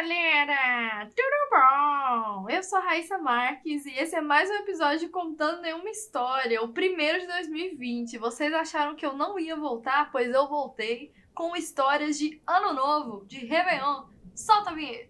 galera! Tudo bom? Eu sou a Raíssa Marques e esse é mais um episódio contando nenhuma história, o primeiro de 2020. Vocês acharam que eu não ia voltar? Pois eu voltei com histórias de Ano Novo, de Réveillon. Solta a vinheta!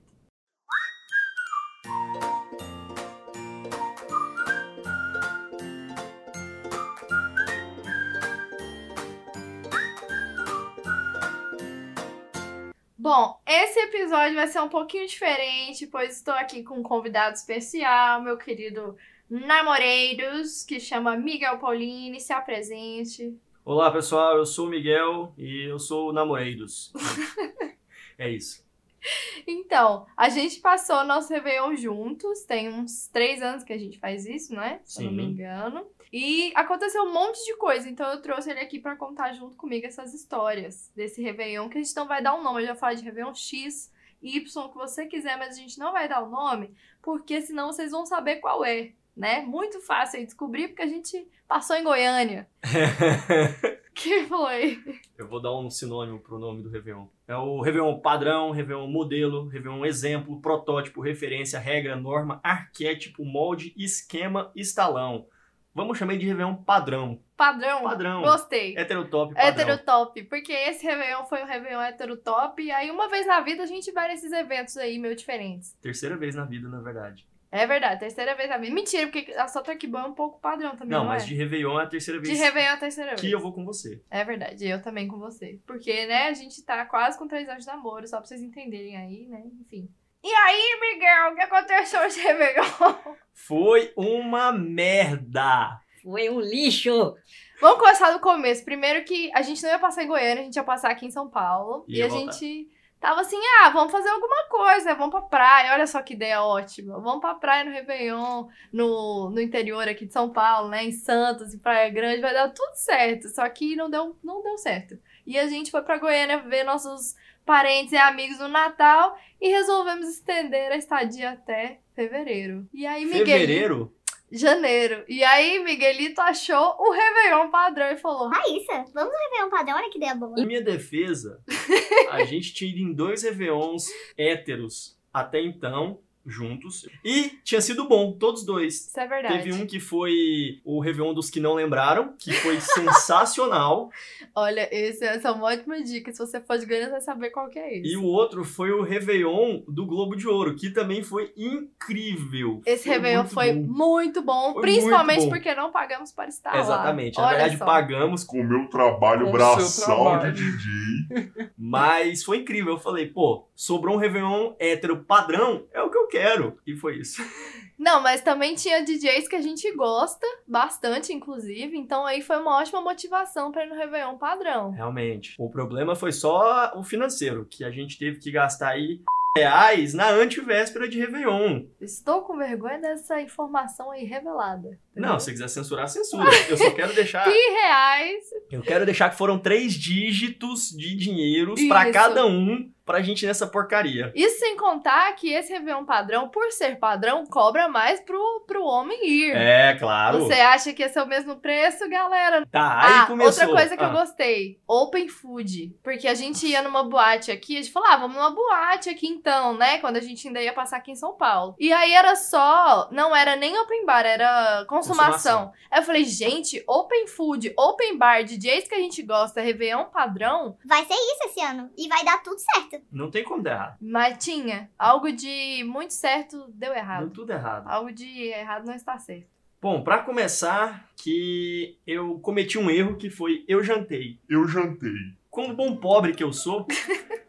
Bom, esse episódio vai ser um pouquinho diferente, pois estou aqui com um convidado especial, meu querido Namoreiros, que chama Miguel Paulini. Se apresente. Olá pessoal, eu sou o Miguel e eu sou o Namoreiros. é isso. Então, a gente passou nosso Réveillon juntos, tem uns três anos que a gente faz isso, não é? Se eu não me Sim. engano. E aconteceu um monte de coisa, então eu trouxe ele aqui pra contar junto comigo essas histórias desse Réveillon, que a gente não vai dar um nome, eu já falei de Réveillon X, Y, o que você quiser, mas a gente não vai dar o nome, porque senão vocês vão saber qual é, né? Muito fácil aí descobrir, porque a gente passou em Goiânia. Que foi? eu vou dar um sinônimo pro nome do Réveillon. É o Réveillon padrão, Réveillon modelo, Réveillon exemplo, protótipo, referência, regra, norma, arquétipo, molde, esquema, estalão. Vamos chamar de Réveillon padrão. Padrão. Padrão. Gostei. Heterotop padrão. Heterotop, porque esse Réveillon foi um Réveillon heterotop, e aí uma vez na vida a gente vai nesses eventos aí meio diferentes. Terceira vez na vida, na verdade. É verdade, terceira vez na vida. Mentira, porque a sua Turkey Ball é um pouco padrão também, não, Não, mas é? de Réveillon é a terceira De vez Réveillon é a terceira vez. que eu vou com você. É verdade, eu também com você. Porque, né, a gente tá quase com três anos de namoro, só pra vocês entenderem aí, né, enfim. E aí, Miguel, o que aconteceu esse Réveillon? Foi uma merda. Foi um lixo! Vamos começar do começo. Primeiro que a gente não ia passar em Goiânia, a gente ia passar aqui em São Paulo. Ia e a voltar. gente tava assim, ah, vamos fazer alguma coisa, vamos pra praia. Olha só que ideia ótima. Vamos pra praia no Réveillon, no, no interior aqui de São Paulo, né? Em Santos, em Praia Grande, vai dar tudo certo. Só que não deu, não deu certo. E a gente foi pra Goiânia ver nossos parentes e amigos no Natal e resolvemos estender a estadia até fevereiro. E aí, Miguel. Fevereiro? Janeiro. E aí, Miguelito achou o Réveillon padrão e falou: Raíssa, vamos rever um padrão? Olha que ideia boa. Em minha defesa, a gente tinha ido em dois Réveillons héteros até então, juntos. E tinha sido bom, todos dois. Isso é verdade. Teve um que foi o Réveillon dos que não lembraram, que foi sensacional. Olha, esse, essa é uma ótima dica. Se você for de Goiânia, você vai saber qual que é esse. E o outro foi o Réveillon do Globo de Ouro, que também foi incrível. Esse Foi Réveillon muito foi bom. muito bom, Foi principalmente muito bom. porque não pagamos para estar lá. Exatamente. Na Olha verdade, só. pagamos, com o meu trabalho Com braçal trabalho. de DJ. mas foi incrível. Eu falei, pô, sobrou um Réveillon hétero padrão, é o que eu quero. E foi isso. Não, mas também tinha DJs que a gente gosta, bastante, inclusive. Então aí foi uma ótima motivação para ir no Réveillon padrão. Realmente. O problema foi só o financeiro, que a gente teve que gastar aí reais na antivéspera de Réveillon. Estou com vergonha dessa informação aí revelada. Não, se você quiser censurar, censura. Eu só quero deixar. Que reais Eu quero deixar que foram três dígitos de dinheiros pra Isso. cada um pra gente ir nessa porcaria. Isso sem contar que esse Réveillon padrão, por ser padrão, cobra mais pro, pro homem ir. É, claro. Você acha que ia ser o mesmo preço, galera? Tá, aí ah, começou. outra coisa que eu Ah, gostei. Open food. Porque a gente ia numa boate aqui, a gente falou, ah, vamos numa boate aqui então, né? Quando a gente ainda ia passar aqui em São Paulo. E aí era só, não era nem open bar, era consumação. Consumação. Aí eu falei, gente, open food, open bar, DJs que a gente gosta, Réveillon padrão, Vai ser isso esse ano. E vai dar tudo certo. Não tem como dar errado. mas tinha. Algo de muito certo deu Deu errado. tudo errado. Algo de errado não está certo. Bom, pra começar, que eu cometi um erro que foi eu jantei. Eu jantei. Como bom pobre que eu sou,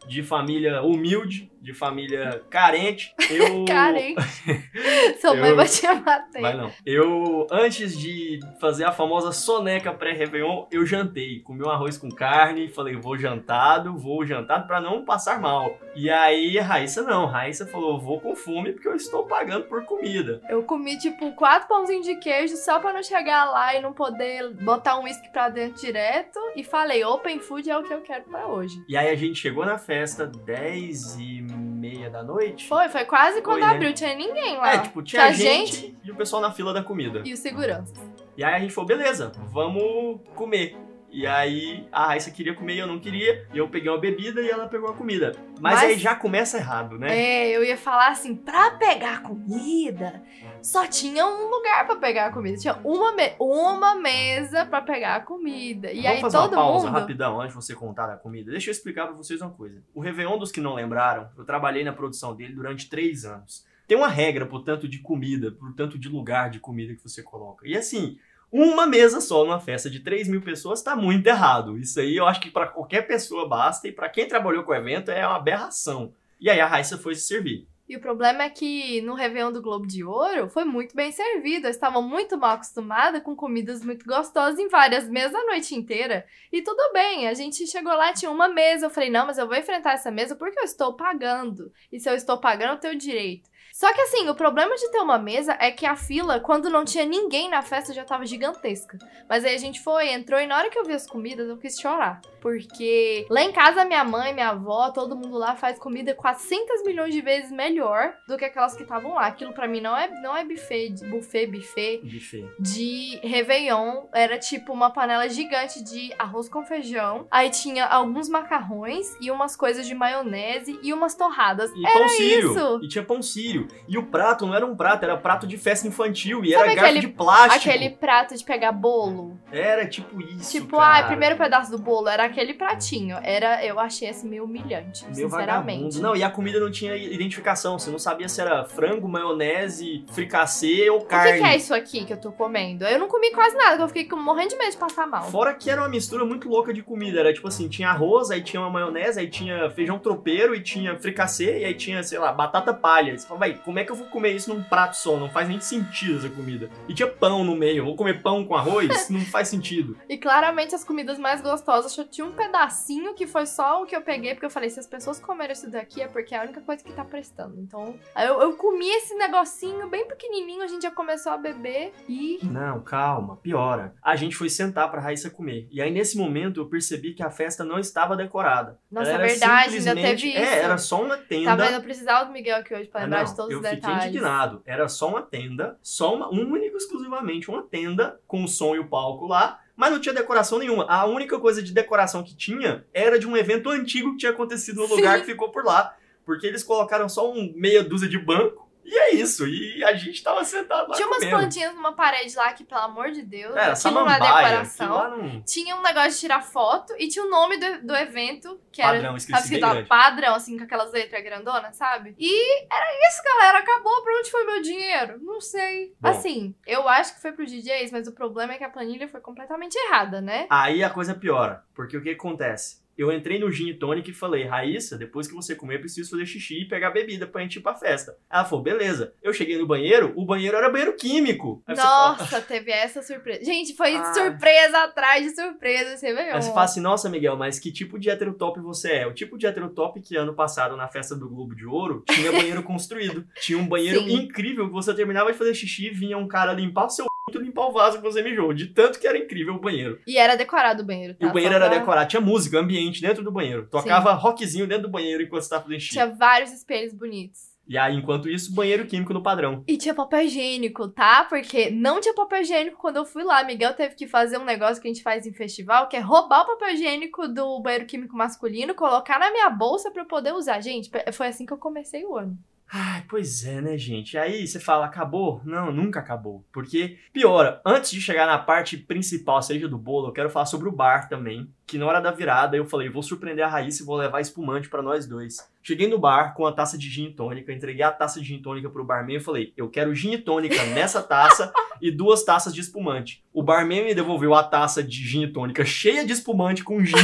de família humilde, de família carente, eu. Carente. Sua mãe Eu- vai te bater. Vai não. Eu, antes de fazer a famosa soneca pré-Réveillon, eu jantei. Comi um arroz com carne, falei, vou jantado, vou jantado pra não passar mal. E aí, a Raíssa não. A Raíssa falou, vou com fome porque eu estou pagando por comida. Eu comi, tipo, quatro pãozinhos de queijo só pra não chegar lá e não poder botar um uísque pra dentro direto. E falei, open food é o que eu quero pra hoje. E aí a gente chegou na festa 10 e meia da noite. Foi, foi quase quando Foi, né? abriu, tinha ninguém lá. É, tipo, tinha Tinha gente, gente. e o pessoal na fila da comida. E o segurança. E aí a gente falou, beleza, vamos comer. E aí a Raíssa queria comer e eu não queria. E eu peguei uma bebida e ela pegou a comida. Mas, Mas- aí já começa errado, né? É, eu ia falar assim, pra pegar comida, só tinha um lugar pra pegar a comida. Tinha uma, me- uma mesa pra pegar a comida. E Vamos aí fazer todo uma pausa mundo. rapidão antes de você contar a comida. Deixa eu explicar pra vocês uma coisa. O Réveillon dos que não lembraram, eu trabalhei na produção dele durante três anos. Tem uma regra pro tanto de comida, pro tanto de lugar de comida que você coloca. E assim, uma mesa só numa festa de 3 mil pessoas tá muito errado. Isso aí eu acho que pra qualquer pessoa basta e pra quem trabalhou com o evento é uma aberração. E aí a Raíssa foi se servir. E o problema é que no Réveillon do Globo de Ouro foi muito bem servido. Eu estava muito mal acostumada com comidas muito gostosas em várias mesas a noite inteira. E tudo bem, a gente chegou lá, tinha uma mesa. Eu falei, não, mas eu vou enfrentar essa mesa porque eu estou pagando. E se eu estou pagando, eu tenho direito. Só que assim, o problema de ter uma mesa é que a fila, quando não tinha ninguém na festa, já tava gigantesca. Mas aí a gente foi, entrou, e na hora que eu vi as comidas, eu quis chorar. Porque lá em casa, minha mãe, minha avó, todo mundo lá faz comida 400 milhões de vezes melhor do que aquelas que estavam lá. Aquilo pra mim não é, não é buffet, de- buffet, buffet Buffet. de Réveillon. Era tipo uma panela gigante de arroz com feijão. Aí tinha alguns macarrões e umas coisas de maionese e umas torradas. E pão sírio. isso. E tinha pão sírio. E o prato não era um prato, era prato de festa infantil. E Sabe era garfo aquele- de plástico. Aquele prato de pegar bolo. Era tipo isso. Tipo, cara. ah, primeiro pedaço do bolo era aquele pratinho. Era, eu achei assim meio humilhante, Meio sinceramente. vagabundo. Não, e a comida não tinha identificação. Você não sabia se era frango, maionese, fricassê ou O carne. que, que é isso aqui que eu tô comendo? Eu não comi quase nada, que eu fiquei morrendo de medo de passar mal. Fora que era uma mistura muito louca de comida. Era tipo assim, tinha arroz, aí tinha uma maionese, aí tinha feijão tropeiro, e tinha fricassê, e aí tinha, sei lá, batata palha. Você fala, vai, como é que eu vou comer isso num prato só? Não faz nem sentido essa comida. E tinha pão no meio. Eu vou comer pão com arroz? não faz sentido. E claramente as comidas mais gostosas só tinha um pedacinho que foi só o que eu peguei, porque eu falei, se as pessoas comerem isso daqui é porque é a única coisa que tá prestando. Então, eu, eu comi esse negocinho bem pequenininho, a gente já começou a beber e. Não, calma, piora. A gente foi sentar pra Raíssa comer. E aí, nesse momento, eu percebi que a festa não estava decorada. Nossa, é era verdade, ainda teve isso. É, era só uma tenda. Tá vendo? Eu precisava do Miguel aqui hoje pra Ah, lembrar não, de todos eu os fiquei detalhes. indignado. Era só uma tenda, só uma, única exclusivamente uma tenda com o som e o palco lá, mas não tinha decoração nenhuma. A única coisa de decoração que tinha era de um evento antigo que tinha acontecido no Sim. lugar que ficou por lá, porque eles colocaram só um meia dúzia de banco e é isso. E a gente tava sentado lá Tinha umas comendo. plantinhas numa parede lá que, pelo amor de Deus, Era aquilo não é samambaia, decoração. não... Tinha um negócio de tirar foto e tinha o nome do, do evento, que era Padrão, escrito bem escrito lá, grande. padrão, assim, com aquelas letras grandonas, sabe? E era isso, galera. Acabou. Pra onde foi meu dinheiro? Não sei. Bom. Assim, eu acho que foi pros DJs, mas o problema é que a planilha foi completamente errada, né? Aí a coisa piora, porque o que acontece? Eu entrei no Gin e Tonic e falei, Raíssa, depois que você comer, eu preciso fazer xixi e pegar bebida pra gente ir pra festa. Ela falou, beleza. Eu cheguei no banheiro, o banheiro era banheiro químico. Aí você fala- Nossa, teve essa surpresa. Gente, foi Ah. surpresa atrás de surpresa, você veio. Aí você fala assim, nossa, Miguel, mas que tipo de heterotop você é? O tipo de heterotop que ano passado, na festa do Globo de Ouro, tinha banheiro construído. Tinha um banheiro Sim. incrível que você terminava de fazer xixi, vinha um cara limpar o seu limpar o vaso que você mijou. De tanto que era incrível o banheiro. E era decorado o banheiro, tá? E o banheiro Só era decorado, tinha música, ambiente dentro do banheiro. Tocava rockzinho dentro do banheiro enquanto você tava fazendo xixi. Tinha vários espelhos bonitos. E aí, enquanto isso, banheiro químico no padrão. E tinha papel higiênico, tá? Porque não tinha papel higiênico quando eu fui lá. Miguel teve que fazer um negócio que a gente faz em festival, que é roubar o papel higiênico do banheiro químico masculino, colocar na minha bolsa pra eu poder usar. Gente, foi assim que eu comecei o ano. Ai, pois é, né, gente? Aí você fala, acabou? Não, nunca acabou. Porque, piora, antes de chegar na parte principal, seja do bolo, eu quero falar sobre o bar também. Que na hora da virada eu falei, vou surpreender a Raíssa e vou levar espumante pra nós dois. Cheguei no bar com a taça de gin tônica, entreguei a taça de gin tônica pro barman e falei, eu quero gin tônica nessa taça e duas taças de espumante. O barman me devolveu a taça de gin tônica cheia de espumante com gin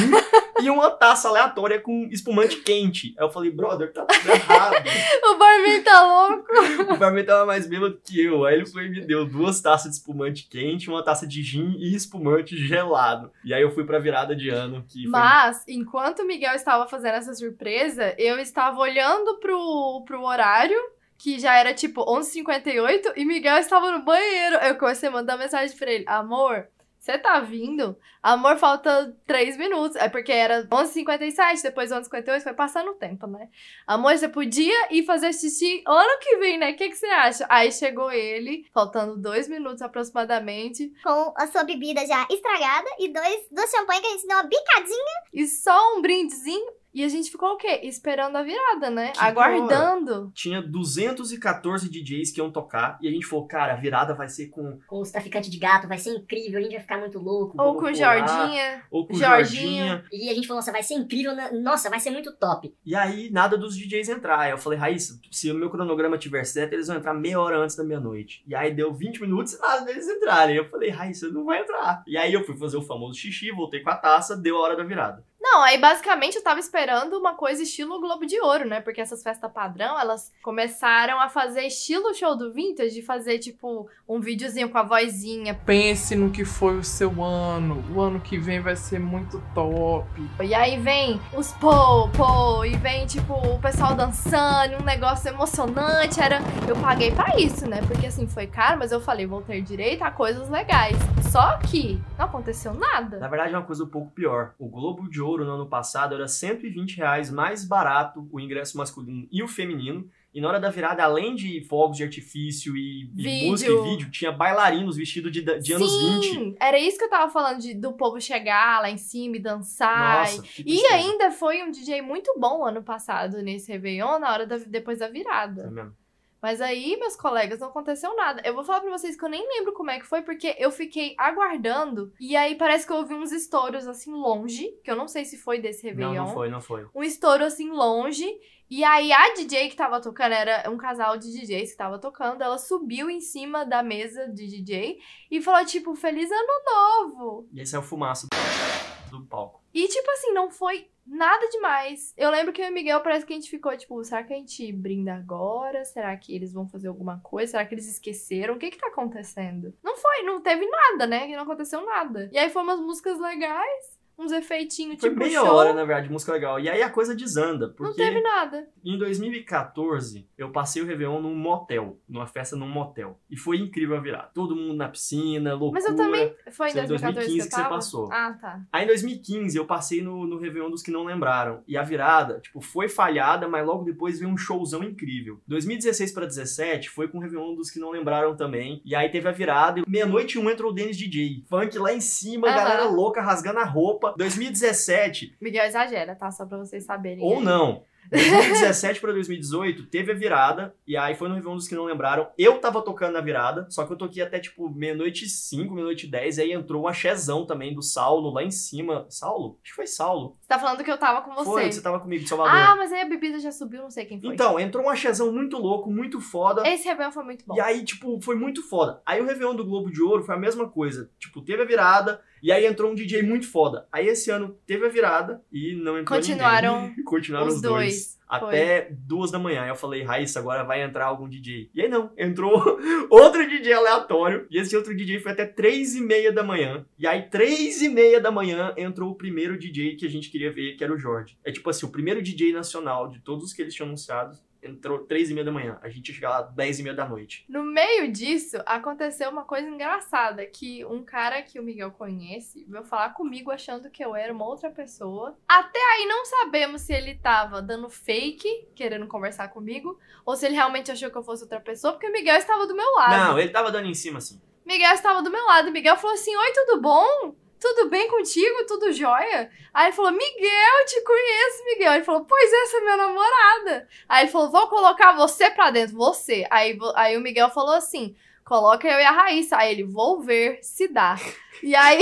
e uma taça aleatória com espumante quente. Aí eu falei, brother, tá tudo errado. O barman tá louco. O barman tava mais bêbado que eu. Aí ele foi e me deu duas taças de espumante quente, uma taça de gin e espumante gelado. E aí eu fui pra virada de ano, que foi... Mas, enquanto o Miguel estava fazendo essa surpresa, eu estava olhando pro, pro horário, que já era tipo 11h58, e Miguel estava no banheiro. Eu comecei a mandar mensagem pra ele: Amor, Você tá vindo? Amor, falta 3 minutos. É porque era 11h57, depois 11h58, foi passando o tempo, né? Amor, você podia ir fazer xixi ano que vem, né? O que, que você acha? Aí chegou ele, faltando 2 minutos aproximadamente, Com a sua bebida já estragada e dois, dois champanhe que a gente deu uma bicadinha. e só um brindezinho. E a gente ficou o quê? Esperando a virada, né? Que Aguardando. Tinha 214 DJs que iam tocar e a gente falou, cara, a virada vai ser com Com os traficantes de gato, vai ser incrível, a gente vai ficar muito louco. Ou com o. Jordinha. ou com Jorginho. Jorginha. E a gente falou, nossa, vai ser incrível, né? nossa, vai ser muito top. E aí, nada dos DJs entrar. Aí eu falei, Raíssa, se o meu cronograma tiver certo, eles vão entrar meia hora antes da meia-noite. E aí deu 20 minutos e nada deles entrarem. Eu falei, Raíssa, não vai entrar. E aí eu fui fazer o famoso xixi, voltei com a taça, deu a hora da virada. Não, aí basicamente eu tava esperando uma coisa estilo Globo de Ouro, né? Porque essas festas padrão, elas começaram a fazer estilo show do Vintage, de fazer tipo um videozinho com a vozinha. Pense no que foi o seu ano. O ano que vem vai ser muito top. E aí vem os pô, pô, e vem tipo o pessoal dançando, um negócio emocionante. Era, eu paguei pra isso, né? Porque assim foi caro, mas eu falei, vou ter direito a coisas legais. Só que não aconteceu nada. Na verdade, é uma coisa um pouco pior. O Globo de Ouro no ano passado era 120 reais mais barato o ingresso masculino e o feminino. E na hora da virada, além de fogos de artifício e, e música e vídeo, tinha bailarinos vestidos de, de anos Sim, 20. era isso que eu tava falando de, do povo chegar lá em cima e dançar. Nossa, E tristeza. ainda foi um DJ muito bom ano passado nesse Réveillon, na hora da, depois da É virada. mesmo. Mas aí, meus colegas, não aconteceu nada. Eu vou falar pra vocês que eu nem lembro como é que foi, porque eu fiquei aguardando. E aí parece que eu ouvi uns estouros assim longe, que eu não sei se foi desse Não, Réveillon. não foi, não foi. Um estouro assim longe. E aí a DJ que tava tocando, era um casal de DJs que tava tocando, ela subiu em cima da mesa de DJ e falou, tipo, Feliz Ano Novo! E aí saiu fumaça do, do palco. E, tipo assim, não foi nada demais. Eu lembro que eu e o Miguel parece que a gente ficou, tipo, será que a gente brinda agora? Será que eles vão fazer alguma coisa? Será que eles esqueceram? O que que tá acontecendo? Não foi, não teve nada, né? Não aconteceu nada. E aí foi umas músicas legais, uns efeitinhos, Foi tipo, meia show. hora, na verdade, música legal. E aí a coisa desanda, Não porque teve nada. em 2014 eu passei o Réveillon num motel, numa festa num motel. E foi incrível a virada. Todo mundo na piscina, loucura. Mas eu também. Foi em Isso é em 2014 que, 2015 eu que você passou. Ah, tá. Aí em 2015 eu passei no, no Réveillon dos que não lembraram. E a virada, tipo, foi falhada, mas logo depois veio um showzão incrível. 2016 pra 17 foi com o Réveillon dos que não lembraram também. E aí teve a virada. E meia-noite um entrou o Dennis DJ. Funk lá em cima, Aham. galera louca rasgando a roupa. 2017 Miguel exagera, tá? Só pra vocês saberem. ou aí. não. 2017 pra 2018 teve a virada, e aí foi no Réveillon dos que não lembraram. Eu tava tocando na virada, só que eu toquei até tipo meia-noite e 5, meia-noite e 10, e aí entrou um axézão também do Saulo lá em cima. Saulo? Acho que foi Saulo. Você tá falando que eu tava com você. Foi, você tava comigo de Salvador. Ah, mas aí a bebida já subiu, não sei quem foi. então, entrou um axézão muito louco, muito foda. Esse Réveillon foi muito bom. E aí, tipo, foi muito foda. Aí o Réveillon do Globo de Ouro foi a mesma coisa. Tipo, teve a virada, e aí entrou um DJ muito foda. Aí esse ano teve a virada e não entrou Continuaram ninguém. Continuaram os os dois. dois. Até duas da manhã. Aí eu falei, Raíssa, agora vai entrar algum DJ. E aí não, entrou outro DJ aleatório. E esse outro DJ foi até três e meia da manhã. E aí, três e meia da manhã, entrou o primeiro DJ que a gente queria ver, que era o Jorge. É tipo assim, o primeiro DJ nacional de todos os que eles tinham anunciados. Entrou três e meia da manhã. A gente ia chegar lá dez e meia da noite. No meio disso, aconteceu uma coisa engraçada, que um cara que o Miguel conhece veio falar comigo achando que eu era uma outra pessoa. Até aí não sabemos se ele tava dando fake, querendo conversar comigo, ou se ele realmente achou que eu fosse outra pessoa, porque o Miguel estava do meu lado. Não, ele tava dando em cima assim. Miguel estava do meu lado. Miguel falou assim: Oi, tudo bom? Tudo bem contigo? Tudo jóia? Aí ele falou: Miguel, te conheço, Miguel. Ele falou: Pois essa é minha namorada. Aí ele falou: Vou colocar você pra dentro, você. Aí, aí o Miguel falou assim: Coloca eu e a Raíssa. Aí ele: Vou ver se dá. E aí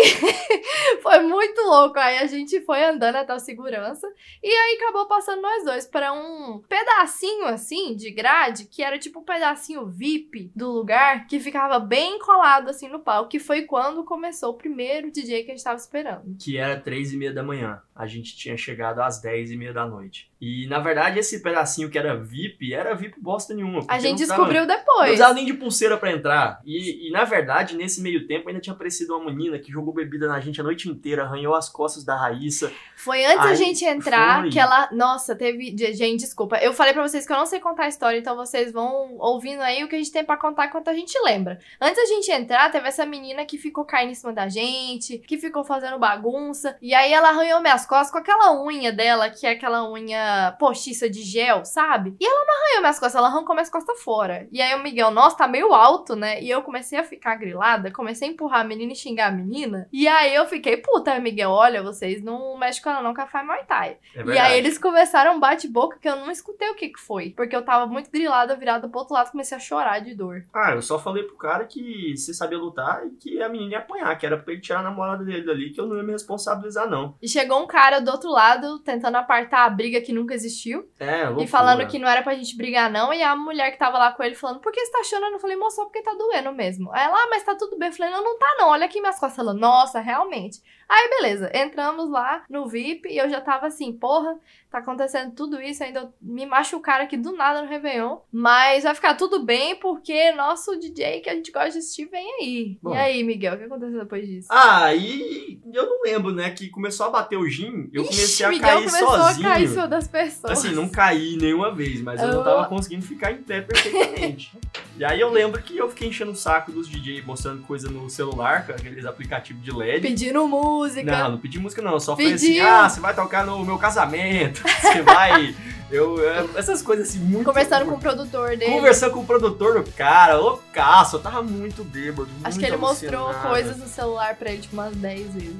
foi muito louco. Aí a gente foi andando até o segurança. E aí acabou passando nós dois pra um pedacinho assim de grade, que era tipo um pedacinho VIP do lugar, que ficava bem colado assim no palco, que foi quando começou o primeiro DJ que a gente tava esperando. que era três e meia da manhã. A gente tinha chegado às dez e meia da noite. E, na verdade, esse pedacinho que era VIP, era VIP bosta nenhuma. A gente não descobriu Não depois. precisava nem de pulseira pra entrar. E, e, na verdade, nesse meio tempo, ainda tinha aparecido uma menina que jogou bebida na gente a noite inteira, arranhou as costas da Raíssa. Foi antes da Ai, gente entrar foi. que ela. Nossa, teve. Gente, desculpa. Eu falei pra vocês que eu não sei contar a história, então vocês vão ouvindo aí o que a gente tem pra contar enquanto a gente lembra. Antes da gente entrar, teve essa menina que ficou caindo em cima da gente, que ficou fazendo bagunça. E aí ela arranhou minhas costas com aquela unha dela, que é aquela unha postiça de gel, sabe? E ela não arranhou minhas costas, ela arrancou minhas costas fora. E aí o Miguel, nossa, tá meio alto, né? E eu comecei a ficar grilada, comecei a empurrar a menina e xingar a menina. E aí eu fiquei, puta, Miguel, olha, vocês não mexem com ela não, que ela faz Muay Thai. É E aí eles começaram um bate-boca que eu não escutei o que que foi. Porque eu tava muito grilada, virada pro outro lado, comecei a chorar de dor. Ah, eu só falei pro cara que você sabia lutar e que a menina ia apanhar, que era pra ele tirar a namorada dele dali, que eu não ia me responsabilizar, não. E chegou um cara do outro lado, tentando apartar a briga que nunca existiu. É, loucura. E falando que não era pra gente brigar, não. E a mulher que tava lá com ele falando, por que você tá chorando? Eu falei, moça, só porque tá doendo mesmo. Aí ela, ah, mas tá tudo bem. Eu falei, não, não tá não. Olha aqui minhas costas. Ela, nossa, realmente. Aí, beleza. Entramos lá no VIP e eu já tava assim, porra, tá acontecendo tudo isso. Ainda me machucaram aqui do nada no Réveillon. Mas vai ficar tudo bem porque nosso DJ que a gente gosta de assistir vem aí. Bom. E aí, Miguel, o que aconteceu depois disso? Ah, e eu não lembro, né, que começou a bater o gin, eu Ixi, comecei a Miguel cair sozinho. a cair pessoas. Assim, não caí nenhuma vez, mas eu não Oh. tava conseguindo ficar em pé perfeitamente. e aí eu lembro que eu fiquei enchendo o saco dos DJ mostrando coisa no celular, com aqueles aplicativos de LED. Pedindo música. Não, não pedi música não, eu só falei assim, Pediu. ah, você vai tocar no meu casamento, você vai... Eu, eu- essas coisas assim, muito... Conversando com o produtor dele. Conversando com o produtor do cara, loucaço, eu tava muito bêbado, Acho muito que ele mostrou alucinado. coisas no celular pra ele, tipo, umas 10 vezes.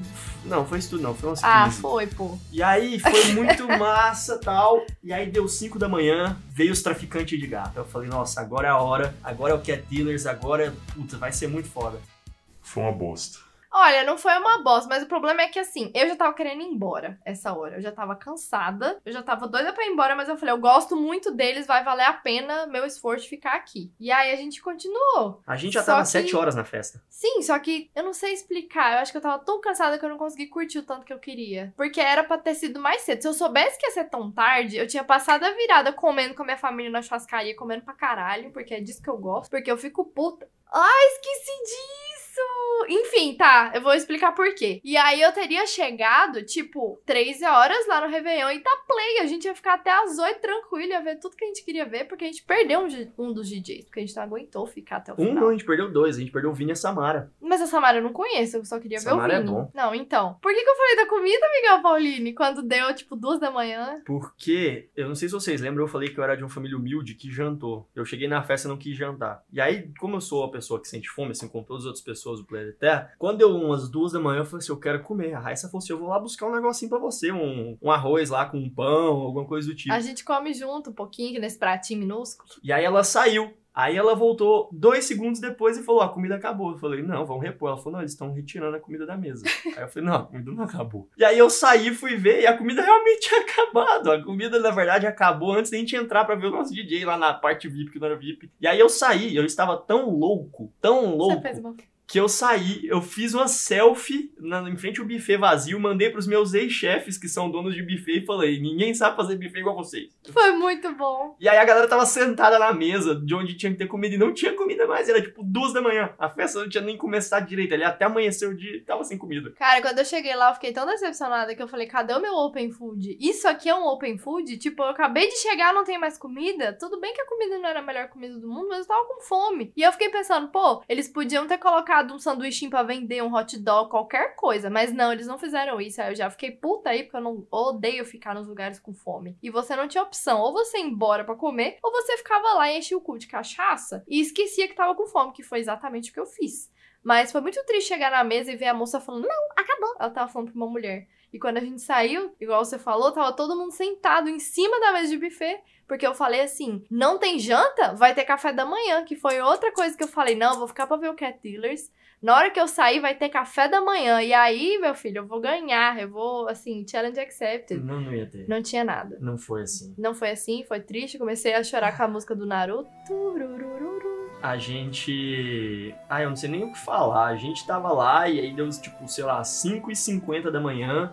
Não, foi isso tudo não, foi umas Ah, 15. foi, pô. E aí foi muito massa tal. E aí deu 5 da manhã, veio os traficantes de gato. Eu falei, nossa, agora é a hora, agora é o Cat Dealers, agora, puta, vai ser muito foda. Foi uma bosta. Olha, não foi uma bosta, mas o problema é que assim, eu já tava querendo ir embora essa hora. Eu já tava cansada, eu já tava doida pra ir embora, mas eu falei, eu gosto muito deles, vai valer a pena meu esforço ficar aqui. E aí a gente continuou. A gente já Só tava que- 7 horas na festa. Sim, só que eu não sei explicar. Eu acho que eu tava tão cansada que eu não consegui curtir o tanto que eu queria. Porque era pra ter sido mais cedo. Se eu soubesse que ia ser tão tarde, eu tinha passado a virada comendo com a minha família na churrascaria, comendo pra caralho, porque é disso que eu gosto. Porque eu fico puta. Ai, esqueci disso! Enfim, tá, eu vou explicar por quê. E aí eu teria chegado, tipo, 13 horas lá no Réveillon e tá play. A gente ia ficar até as 8 tranquilo, ia ver tudo que a gente queria ver, porque a gente perdeu um, um dos DJs, porque a gente não aguentou ficar até o Um final. não, a gente perdeu dois, a gente perdeu o Vini e a Samara. Mas a Samara eu não conheço, eu só queria Samara ver é o Vini. bom. Não, então. Por que, que eu falei da comida, Miguel Pauline, quando deu, tipo, duas da manhã? Porque, eu não sei se vocês lembram, eu falei que eu era de uma família humilde que jantou. Eu cheguei na festa e não quis jantar. E aí, como eu sou a pessoa que sente fome, assim como todas as outras pessoas do planeta Terra, quando deu umas duas da manhã, eu falei assim, eu quero comer. A Raíssa falou assim, eu vou lá buscar um negocinho pra você, um, um arroz lá com um pão, alguma coisa do tipo. A gente come junto um pouquinho nesse pratinho minúsculo. E aí ela saiu. Aí ela voltou dois segundos depois e falou: a comida acabou. Eu falei: não, vamos repor. Ela falou: não, eles estão retirando a comida da mesa. aí eu falei: não, a comida não acabou. E aí eu saí, fui ver e a comida realmente tinha acabado. A comida, na verdade, acabou antes da gente entrar pra ver o nosso DJ lá na parte VIP, que não era VIP. E aí eu saí, eu estava tão louco, tão louco Você fez uma... que eu saí, eu fiz uma selfie na, em frente ao buffet vazio, mandei pros meus ex-chefes que são donos de buffet e falei: ninguém sabe fazer buffet igual vocês. Foi muito bom. E aí a galera tava sentada na mesa de onde tinha que ter comida e não tinha comida mais, era tipo duas da manhã. A festa não tinha nem começado direito, ali até amanhecer o dia tava sem comida. Cara, quando eu cheguei lá, eu fiquei tão decepcionada que eu falei, cadê o meu open food? Isso aqui é um open food? Tipo, eu acabei de chegar, não tem mais comida? Tudo bem que a comida não era a melhor comida do mundo, mas eu tava com fome. E eu fiquei pensando, pô, eles podiam ter colocado um sanduíche pra vender, um hot dog, qualquer coisa. Mas não, eles não fizeram isso. Aí eu já fiquei puta aí, porque eu não odeio ficar nos lugares com fome. E você não tinha opção. Ou você ia embora pra comer, ou você ficava lá e enchia o cu de cachaça e esquecia que tava com fome, que foi exatamente o que eu fiz. Mas foi muito triste chegar na mesa e ver a moça falando, não, Acabou. ela tava falando pra uma mulher. E quando a gente saiu, igual você falou, tava todo mundo sentado em cima da mesa de buffet. Porque eu falei assim: não tem janta? Vai ter café da manhã. Que foi outra coisa que eu falei: não, vou ficar pra ver o Cat Dealers. Na hora que eu sair, vai ter café da manhã. E aí, meu filho, eu vou ganhar. Eu vou, assim, challenge accepted. Não, não ia ter. Não tinha nada. Não foi assim. Não foi assim, foi triste. Comecei a chorar com a música do Naruto. Tururururu. A gente. Ah, eu não sei nem o que falar. A gente tava lá e aí deu tipo, sei lá, 5h50 da manhã.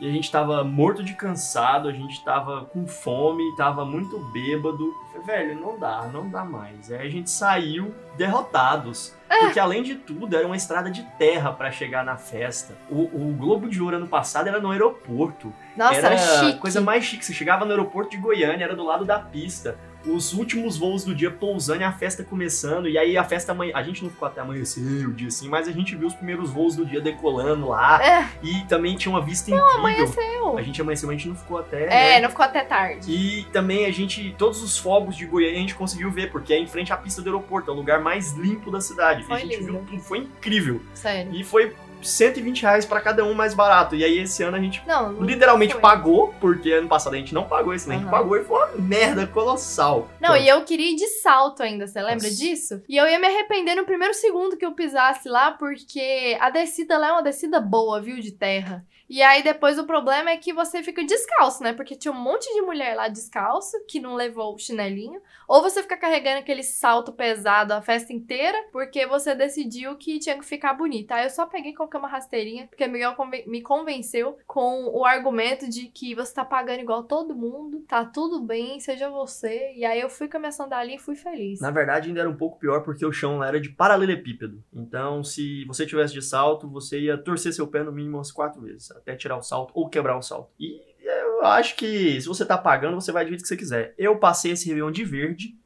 E a gente tava morto de cansado, a gente tava com fome, tava muito bêbado. Velho, não dá, não dá mais. Aí a gente saiu derrotados. Porque além de tudo, era uma estrada de terra pra chegar na festa. O, o Globo de Ouro ano passado era no aeroporto. Nossa, era, chique. coisa mais chique. Você chegava no aeroporto de Goiânia, era do lado da pista. Os últimos voos do dia pousando e a festa começando. E aí a festa amanhã. A gente não ficou até amanhecer o dia assim, mas a gente viu os primeiros voos do dia decolando lá. É. E também tinha uma vista incrível. Amanheceu. A gente amanheceu, mas a gente não ficou até. É, né? não ficou até tarde. E também a gente, todos os fogos de Goiânia a gente conseguiu ver, porque é em frente à pista do aeroporto, é o lugar mais limpo da cidade. Foi a gente lindo. viu tudo, foi incrível. Sério. E foi 120 reais pra cada um mais barato. E aí esse ano a gente Não, não literalmente foi. pagou, porque ano passado a gente não pagou, esse ano a gente pagou e foi uma merda colossal. Não, Então, e eu queria ir de salto ainda, você lembra Nossa. disso? E eu ia me arrepender no primeiro segundo que eu pisasse lá, porque a descida lá é uma descida boa, viu, de terra. E aí depois o problema é que você fica descalço, né? Porque tinha um monte de mulher lá descalço, que não levou o chinelinho. Ou você fica carregando aquele salto pesado a festa inteira, porque você decidiu que tinha que ficar bonita. Aí eu só peguei coloquei uma rasteirinha, porque Miguel me convenceu com o argumento de que você tá pagando igual todo mundo, tá tudo bem, seja você. E aí eu fui com a minha sandália e fui feliz. Na verdade, ainda era um pouco pior porque o chão lá era de paralelepípedo. Então, se você tivesse de salto, você ia torcer seu pé no mínimo umas quatro vezes, até tirar o salto ou quebrar o salto. E eu acho que se você tá pagando, você vai do jeito que você quiser. Eu passei esse Réveillon de verde,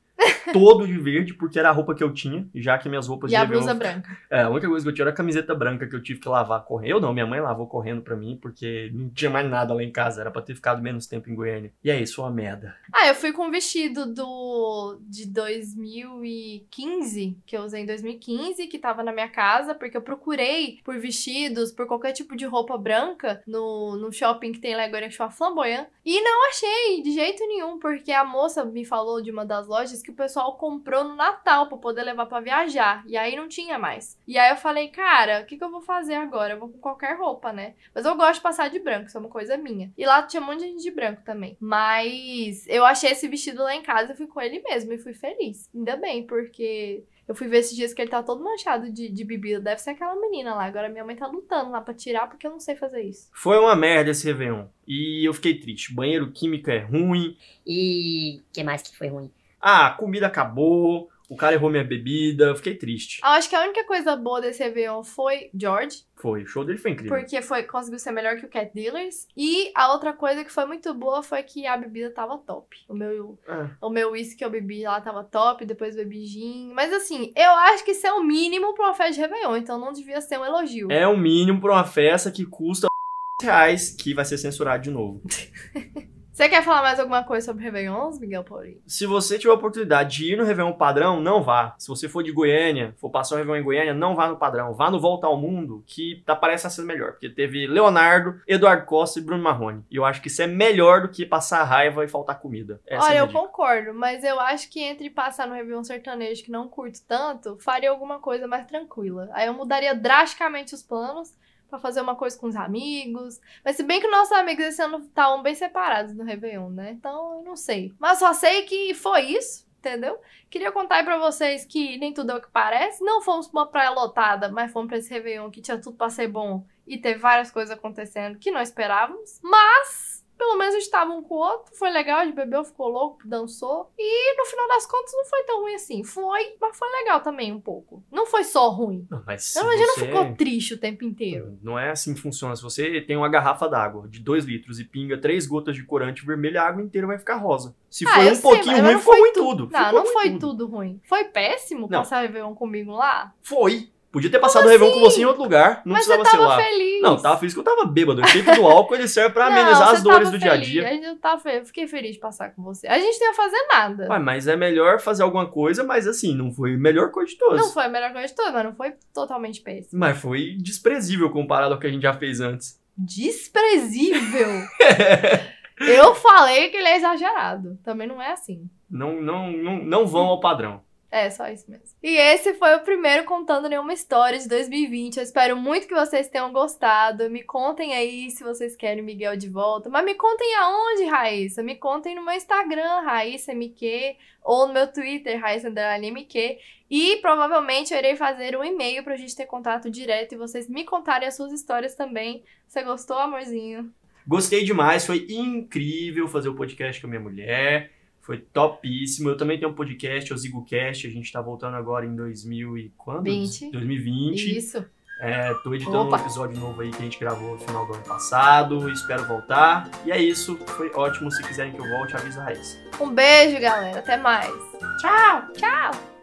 todo de verde, porque era a roupa que eu tinha, já que minhas roupas E a blusa branca. É, a única coisa que eu tinha era a camiseta branca que eu tive que lavar correndo. Eu não, minha mãe lavou correndo pra mim, porque não tinha mais nada lá em casa, era pra ter ficado menos tempo em Goiânia. E é isso, uma merda. Ah, eu fui com um vestido do de 2015, que eu usei em 2015, que tava na minha casa, porque eu procurei por vestidos, por qualquer tipo de roupa branca no, no shopping que tem lá Goiânia, que chama Flamboyant, e não achei de jeito nenhum, porque a moça me falou de uma das lojas que o pessoal comprou no Natal pra poder levar pra viajar, e aí não tinha mais. E aí eu falei, cara, o que, que eu vou fazer agora? Eu vou com qualquer roupa, né? Mas eu gosto de passar de branco, isso é uma coisa minha. E lá tinha um monte de gente de branco também. Mas eu achei esse vestido lá em casa e fui com ele mesmo e fui feliz. Ainda bem, porque eu fui ver esses dias que ele tá todo manchado de, de bebida. Deve ser aquela menina lá. Agora minha mãe tá lutando lá pra tirar porque eu não sei fazer isso. Foi uma merda esse Réveillon. E eu fiquei triste. Banheiro químico é ruim. E que mais que foi ruim? Ah, a comida acabou. O cara errou minha bebida. Eu fiquei triste. Eu acho que a única coisa boa desse Réveillon foi George. Foi. O show dele foi incrível. Porque foi, conseguiu ser melhor que o Cat Dealers. E a outra coisa que foi muito boa foi que a bebida tava top. O meu É. O meu uísque que eu bebi lá tava top, depois bebi gin. Mas assim, eu acho que isso é o mínimo pra uma festa de Réveillon, então não devia ser um elogio. É o mínimo pra uma festa que custa reais, que vai ser censurado de novo. Você quer falar mais alguma coisa sobre Réveillons, Miguel Paulinho? Se você tiver a oportunidade de ir no Réveillon padrão, não vá. Se você for de Goiânia, for passar o Réveillon em Goiânia, não vá no padrão. Vá no Volta ao Mundo, que tá, parece ser melhor. Porque teve Leonardo, Eduardo Costa e Bruno Marrone. E eu acho que isso é melhor do que passar raiva e faltar comida. Essa é Olha, minha eu dica. concordo, mas eu acho que entre passar no Réveillon sertanejo que não curto tanto, faria alguma coisa mais tranquila. Aí eu mudaria drasticamente os planos pra fazer uma coisa com os amigos. Mas se bem que nossos amigos esse ano estavam bem separados no Réveillon, né? Então eu não sei. Mas só sei que foi isso. Entendeu? Queria contar aí pra vocês que nem tudo é o que parece. Não fomos pra uma praia lotada, mas fomos pra esse Réveillon que tinha tudo pra ser bom e teve várias coisas acontecendo que não esperávamos. Mas pelo menos a gente tava um com o outro, foi legal, a gente bebeu, ficou louco, dançou. E no final das contas não foi tão ruim assim. Foi, mas foi legal também um pouco. Não foi só ruim. Não, mas a gente não você- ficou triste o tempo inteiro. Não é assim que funciona. Se você tem uma garrafa d'água de 2 litros e pinga 3 gotas de corante vermelho, a água inteira vai ficar rosa. Se Ah, foi um sei, pouquinho ruim, ficou foi ruim tu- tudo. Não, Ficou não foi tudo. tudo ruim. Foi péssimo Não. passar Réveillon comigo lá. Foi. Podia ter passado o Réveillon com você em outro lugar. Não mas você precisava ser tava lá. feliz. Não, tava feliz que eu tava bêbado. O efeito do álcool ele serve pra Não, amenizar as você dores do dia a feliz. dia. A gente tava feliz. Fiquei feliz de passar com você. A gente não ia fazer nada. Ué, mas é melhor fazer alguma coisa, mas assim, não foi a melhor coisa de todas. Não foi a melhor coisa de todas, mas não foi totalmente péssimo. Mas foi desprezível comparado ao que a gente já fez antes. Desprezível. Eu falei que ele é exagerado. Também não é assim. Não, não, não, não vão ao padrão. É, só isso mesmo. E esse foi o primeiro contando nenhuma história de 2020. Eu espero muito que vocês tenham gostado. Me contem aí se vocês querem Miguel de volta. Mas me contem aonde, Raíssa? Me contem no meu Instagram, Raíssa MQ, ou no meu Twitter, Raíssa MQ. E provavelmente eu irei fazer um e-mail pra gente ter contato direto e vocês me contarem as suas histórias também. Você gostou, amorzinho? Gostei demais, foi incrível fazer o podcast com a minha mulher. Foi topíssimo. Eu também tenho um podcast, o ZigoCast. A gente tá voltando agora em 2000 e quando? 20. 2020. Isso. É, tô editando Opa. um episódio novo aí que a gente gravou no final do ano passado. Espero voltar. E é isso. Foi ótimo. Se quiserem que eu volte, avisa a Raíssa. Um beijo, galera. Até mais. Tchau. Tchau.